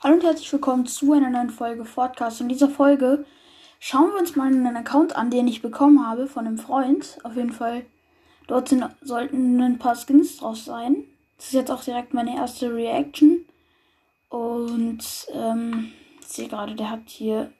Hallo und herzlich willkommen zu einer neuen Folge Podcast. In dieser Folge schauen wir uns mal einen Account an, den ich bekommen habe von einem Freund. Auf jeden Fall, dort sind, sollten ein paar Skins draus sein. Das ist jetzt auch direkt meine erste Reaction. Und ähm, ich sehe gerade, der hat hier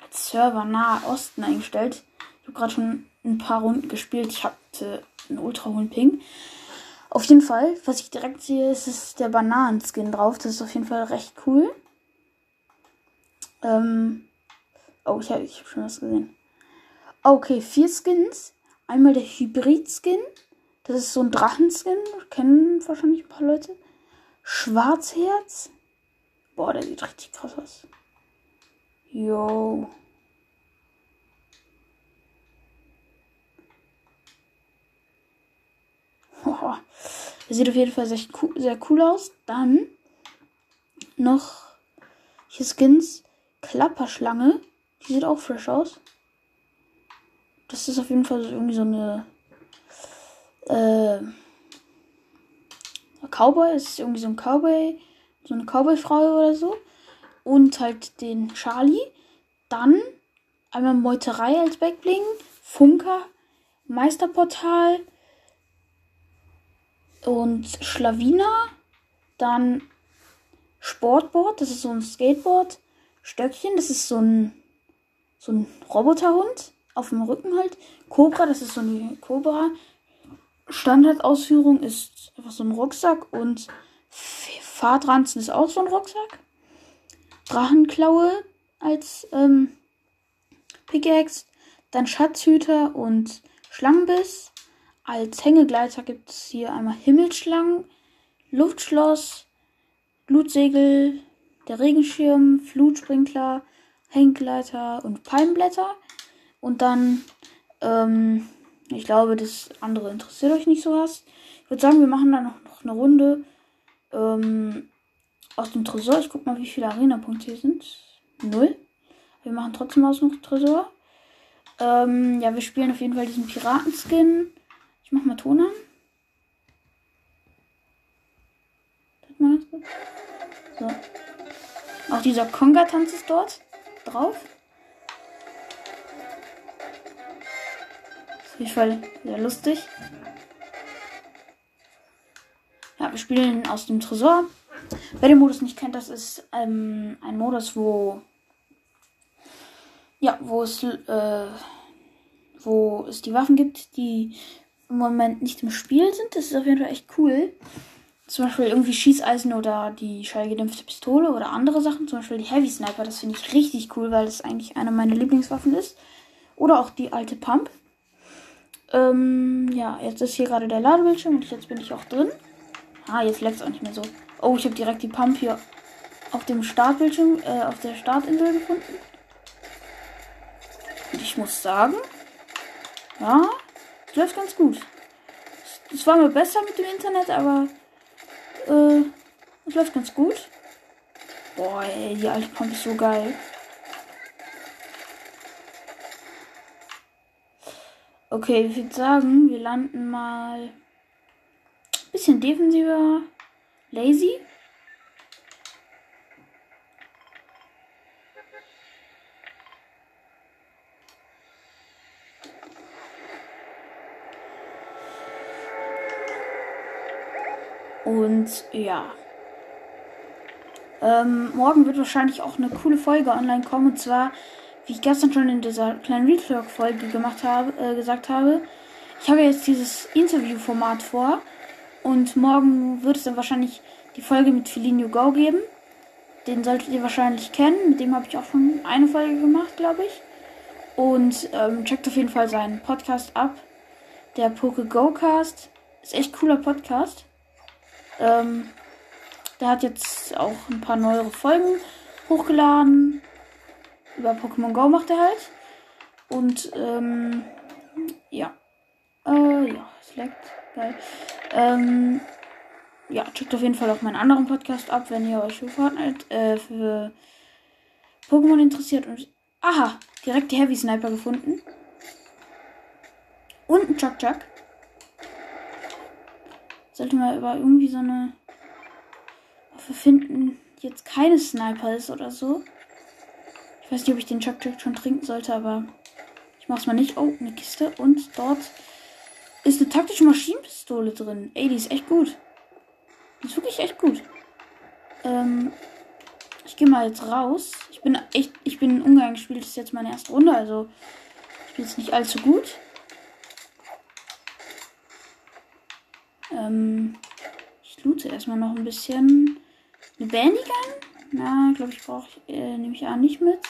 als Server Nahe Osten eingestellt. Ich habe gerade schon ein paar Runden gespielt. Ich hatte einen ultra hohen Ping. Auf jeden Fall, was ich direkt sehe, ist, ist der Bananenskin drauf. Das ist auf jeden Fall recht cool. Ähm oh, ich habe hab schon was gesehen. Okay, vier Skins. Einmal der Hybrid-Skin. Das ist so ein Drachenskin. Kennen wahrscheinlich ein paar Leute. Schwarzherz. Boah, der sieht richtig krass aus. Yo. Boah. Der sieht auf jeden Fall sehr cool, sehr cool aus. Dann noch hier Skins. Klapperschlange. Die sieht auch frisch aus. Das ist auf jeden Fall irgendwie so eine äh, Cowboy. Es ist irgendwie so ein Cowboy. So eine Cowboy-Frau oder so. Und halt den Charlie. Dann einmal Meuterei als Backbling. Funker. Meisterportal und Schlawiner. Dann Sportboard, das ist so ein Skateboard. Stöckchen, das ist so ein, so ein Roboterhund. Auf dem Rücken halt. Cobra, das ist so eine Cobra. Standardausführung ist einfach so ein Rucksack. Und Fahrtranzen ist auch so ein Rucksack. Drachenklaue als ähm, Pickaxe. Dann Schatzhüter und Schlangenbiss. Als Hängegleiter gibt es hier einmal Himmelsschlangen, Luftschloss, Blutsegel, der Regenschirm, Flutsprinkler, Hängegleiter und Palmblätter. Und dann, ähm, ich glaube, das andere interessiert euch nicht so was. Ich würde sagen, wir machen dann noch, eine Runde ähm, aus dem Tresor. Ich guck mal, wie viele Arena-Punkte hier sind. Null. Wir machen trotzdem aus dem Tresor. Ähm, ja, wir spielen auf jeden Fall diesen Piratenskin. Ich mach mal Ton an. So. Auch dieser Konga-Tanz ist dort drauf. Ist auf jeden Fall sehr lustig. Ja, wir spielen aus dem Tresor. Wer den Modus nicht kennt, das ist ähm, ein Modus, wo ja, wo es äh, wo es die Waffen gibt, die im Moment nicht im Spiel sind. Das ist auf jeden Fall echt cool. Zum Beispiel irgendwie Schießeisen oder die schallgedämpfte Pistole oder andere Sachen. Zum Beispiel die Heavy Sniper. Das finde ich richtig cool, weil das eigentlich eine meiner Lieblingswaffen ist. Oder auch die alte Pump. Ähm, ja, jetzt ist hier gerade der Ladebildschirm und jetzt bin ich auch drin. Ah, jetzt leckt es auch nicht mehr so. Oh, ich habe direkt die Pump hier auf dem Startbildschirm, äh, auf der Startinsel gefunden. Und ich muss sagen, ja, das läuft ganz gut. Es war mir besser mit dem Internet, aber äh, es läuft ganz gut. Boah, ey, die alte Pump ist so geil. Okay, ich würde sagen, wir landen mal bisschen defensiver. Lazy. Und ja. Ähm, morgen wird wahrscheinlich auch eine coole Folge online kommen. Und zwar, wie ich gestern schon in dieser kleinen Retalk-Folge gemacht habe, äh, gesagt habe, ich habe jetzt dieses Interview-Format vor. Und morgen wird es dann wahrscheinlich die Folge mit Felinio Go geben. Den solltet ihr wahrscheinlich kennen. Mit dem habe ich auch schon eine Folge gemacht, glaube ich. Und ähm, checkt auf jeden Fall seinen Podcast ab. Der Poke Go Cast. Ist echt cooler Podcast. Ähm, der hat jetzt auch ein paar neuere Folgen hochgeladen. Über Pokémon Go macht er halt. Und ähm, ja. Äh, ja, es leckt. Geil. Ähm, ja, checkt auf jeden Fall auch meinen anderen Podcast ab, wenn ihr euch für Fortnite, äh, für Pokémon interessiert. Und, aha, direkt die Heavy Sniper gefunden. Und ein Chuck Chuck. Sollte mal über irgendwie so eine Waffe finden, jetzt keine Sniper ist oder so. Ich weiß nicht, ob ich den Chuck schon trinken sollte, aber ich mach's mal nicht. Oh, eine Kiste. Und dort ist eine taktische Maschinenpistole drin. Ey, die ist echt gut. Die ist wirklich echt gut. Ähm, ich gehe mal jetzt raus. Ich bin echt, ich bin in Ungarn gespielt, das ist jetzt meine erste Runde, also ich bin jetzt nicht allzu gut. Ähm, ich loote erstmal noch ein bisschen. Eine Bandigan? Na, glaube ich, brauche ich, äh, nehme ich an nicht mit.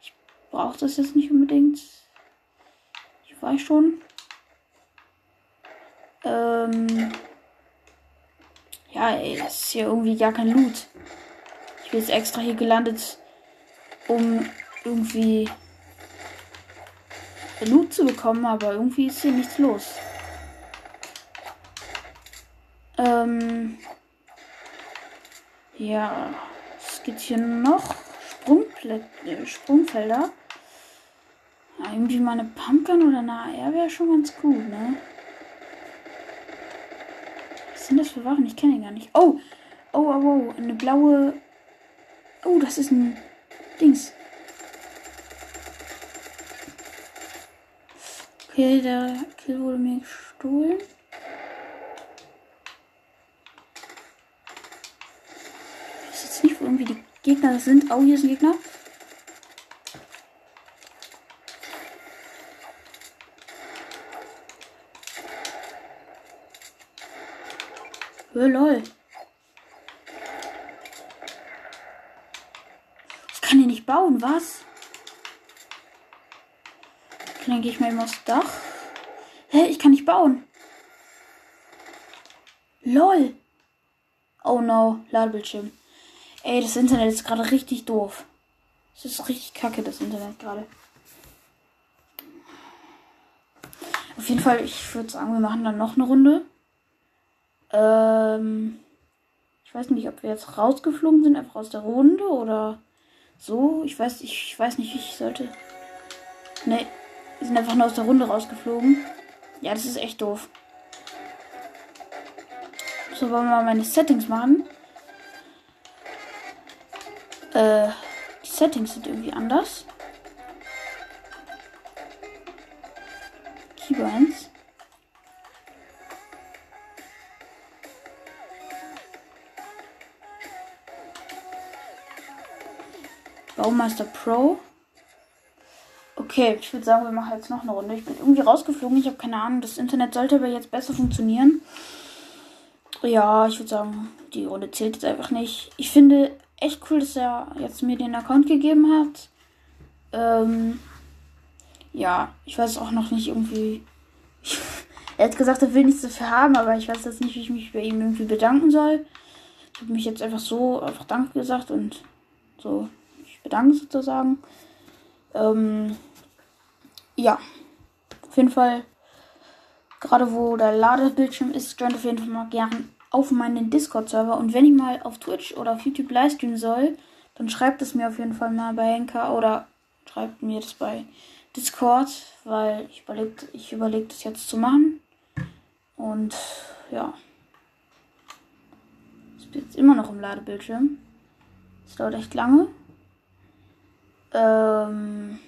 Ich brauche das jetzt nicht unbedingt. Ich weiß schon. Ähm, ja, ey, das ist hier irgendwie gar kein Loot. Ich bin jetzt extra hier gelandet, um irgendwie Loot zu bekommen, aber irgendwie ist hier nichts los. Ähm, ja, es gibt hier noch Sprungplä äh, Sprungfelder. Ja, irgendwie mal eine Pumpgun oder eine AR wäre schon ganz gut, ne? Was sind das für Waffen? Ich kenne die gar nicht. Oh! Oh, oh, oh. Eine blaue. Oh, das ist ein Dings. Okay, der Kill wurde mir gestohlen. Ich weiß jetzt nicht, wo irgendwie die Gegner sind. Oh, hier ist ein Gegner. Oh, lol. Ich kann hier nicht bauen, was? Okay, dann gehe ich mal eben aufs Dach. Hä, ich kann nicht bauen. Lol. Oh no, Ladebildschirm. Ey, das Internet ist gerade richtig doof. Es ist richtig kacke, das Internet gerade. Auf jeden Fall, ich würde sagen, wir machen dann noch eine Runde. Ähm, ich weiß nicht, ob wir jetzt rausgeflogen sind, einfach aus der Runde oder so. Ich weiß, ich weiß nicht, wie ich sollte. Ne, wir sind einfach nur aus der Runde rausgeflogen. Ja, das ist echt doof. So, wollen wir mal meine Settings machen. Äh, die Settings sind irgendwie anders. Keybinds. Baumeister Pro. Okay, ich würde sagen, wir machen jetzt noch eine Runde. Ich bin irgendwie rausgeflogen. Ich habe keine Ahnung. Das Internet sollte aber jetzt besser funktionieren. Ja, ich würde sagen, die Runde zählt jetzt einfach nicht. Ich finde echt cool, dass er jetzt mir den Account gegeben hat. Ähm, ja, ich weiß auch noch nicht irgendwie. er hat gesagt, er will nichts dafür haben, aber ich weiß jetzt nicht, wie ich mich bei ihm irgendwie bedanken soll. Ich habe mich jetzt einfach so einfach Danke gesagt und so bedanken sozusagen. Ähm, ja, auf jeden Fall, gerade wo der Ladebildschirm ist, joint auf jeden Fall mal gern auf meinen Discord-Server. Und wenn ich mal auf Twitch oder auf YouTube livestreamen soll, dann schreibt es mir auf jeden Fall mal bei Henker oder schreibt mir das bei Discord, weil ich überlege, ich überlege das jetzt zu machen. Und ja. Ich bin jetzt immer noch im Ladebildschirm. Es dauert echt lange. Ähm,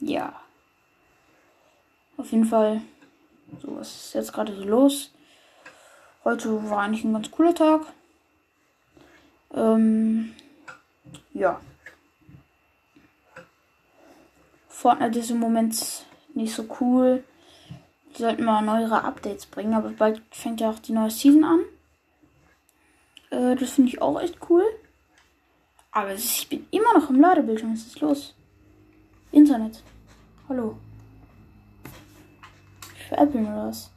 ja. Auf jeden Fall. So, was ist jetzt gerade so los? Heute war eigentlich ein ganz cooler Tag. Ähm, ja. Fortnite ist im Moment nicht so cool. Die sollten mal neuere Updates bringen, aber bald fängt ja auch die neue Season an. Äh, das finde ich auch echt cool. Aber ich bin immer noch im Ladebildschirm. Was ist los? Internet. Hallo. Ich veräppeln oder was?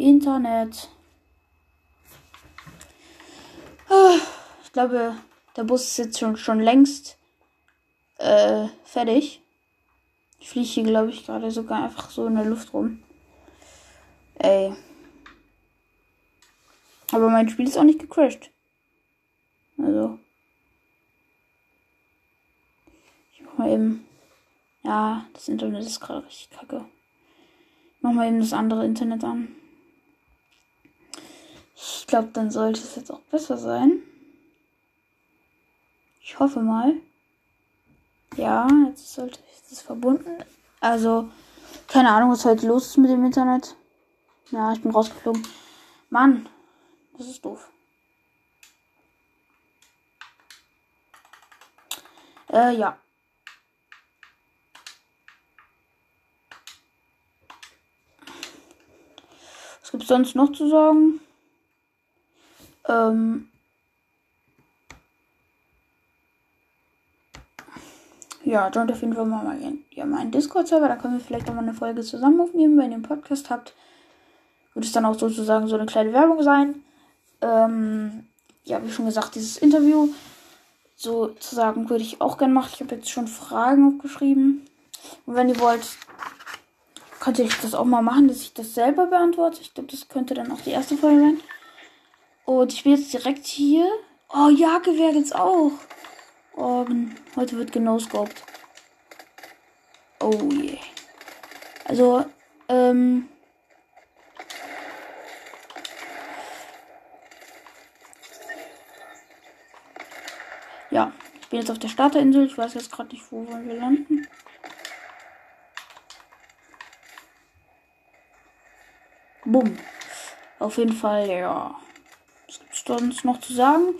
Internet. Ah, ich glaube, der Bus ist jetzt schon, schon längst äh, fertig. Ich fliege hier, glaube ich, gerade sogar einfach so in der Luft rum. Ey. Aber mein Spiel ist auch nicht gecrashed. Also. Ich mach mal eben. Ja, das Internet ist gerade richtig kacke. Ich mach mal eben das andere Internet an. Glaube, dann sollte es jetzt auch besser sein. Ich hoffe mal. Ja, jetzt sollte es verbunden. Also, keine Ahnung, was heute los ist mit dem Internet. Ja, ich bin rausgeflogen. Mann, das ist doof. Äh, ja. Was gibt es sonst noch zu sagen? Ähm. Ja, joint auf jeden Fall mal ja, meinen Discord-Server. Da können wir vielleicht auch mal eine Folge zusammen aufnehmen, wenn ihr einen Podcast habt. Wird es dann auch sozusagen so eine kleine Werbung sein. Ähm, ja, wie schon gesagt, dieses Interview sozusagen würde ich auch gerne machen. Ich habe jetzt schon Fragen aufgeschrieben. Und wenn ihr wollt, könnt ihr das auch mal machen, dass ich das selber beantworte. Ich glaube, das könnte dann auch die erste Folge sein. Und ich bin jetzt direkt hier. Oh, Jagdgewehr jetzt auch. Oh, heute wird genoscoped. Oh je. Yeah. Also, ähm. Ja, ich bin jetzt auf der Starterinsel. Ich weiß jetzt gerade nicht, wo wollen wir landen. Bumm. Auf jeden Fall, ja. Sonst noch zu sagen?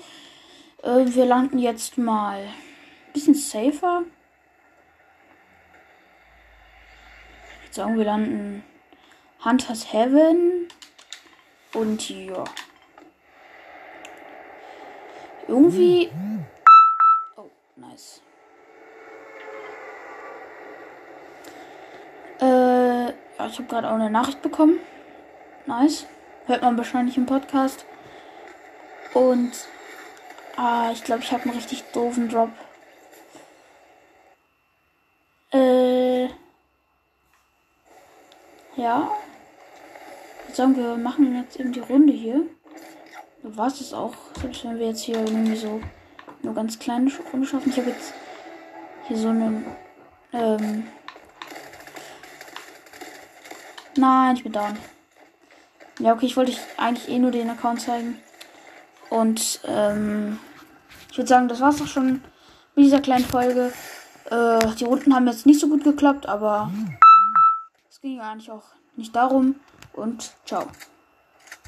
Äh, wir landen jetzt mal ein bisschen safer. Ich würde sagen, wir landen Hunters Heaven. Und ja. Irgendwie. Oh, nice. Äh, ich habe gerade auch eine Nachricht bekommen. Nice. Hört man wahrscheinlich im Podcast. Und ah, ich glaube, ich habe einen richtig doofen Drop. Äh. Ja. Ich sagen, wir machen jetzt eben die Runde hier. So war es auch. Selbst wenn wir jetzt hier irgendwie so nur ganz kleine Runde schaffen. Ich habe jetzt hier so einen. Ähm. Nein, ich bin down. Ja, okay, ich wollte eigentlich eh nur den Account zeigen. Und ähm, ich würde sagen, das war's doch schon mit dieser kleinen Folge. Äh, die Runden haben jetzt nicht so gut geklappt, aber es ging ja eigentlich auch nicht darum. Und ciao.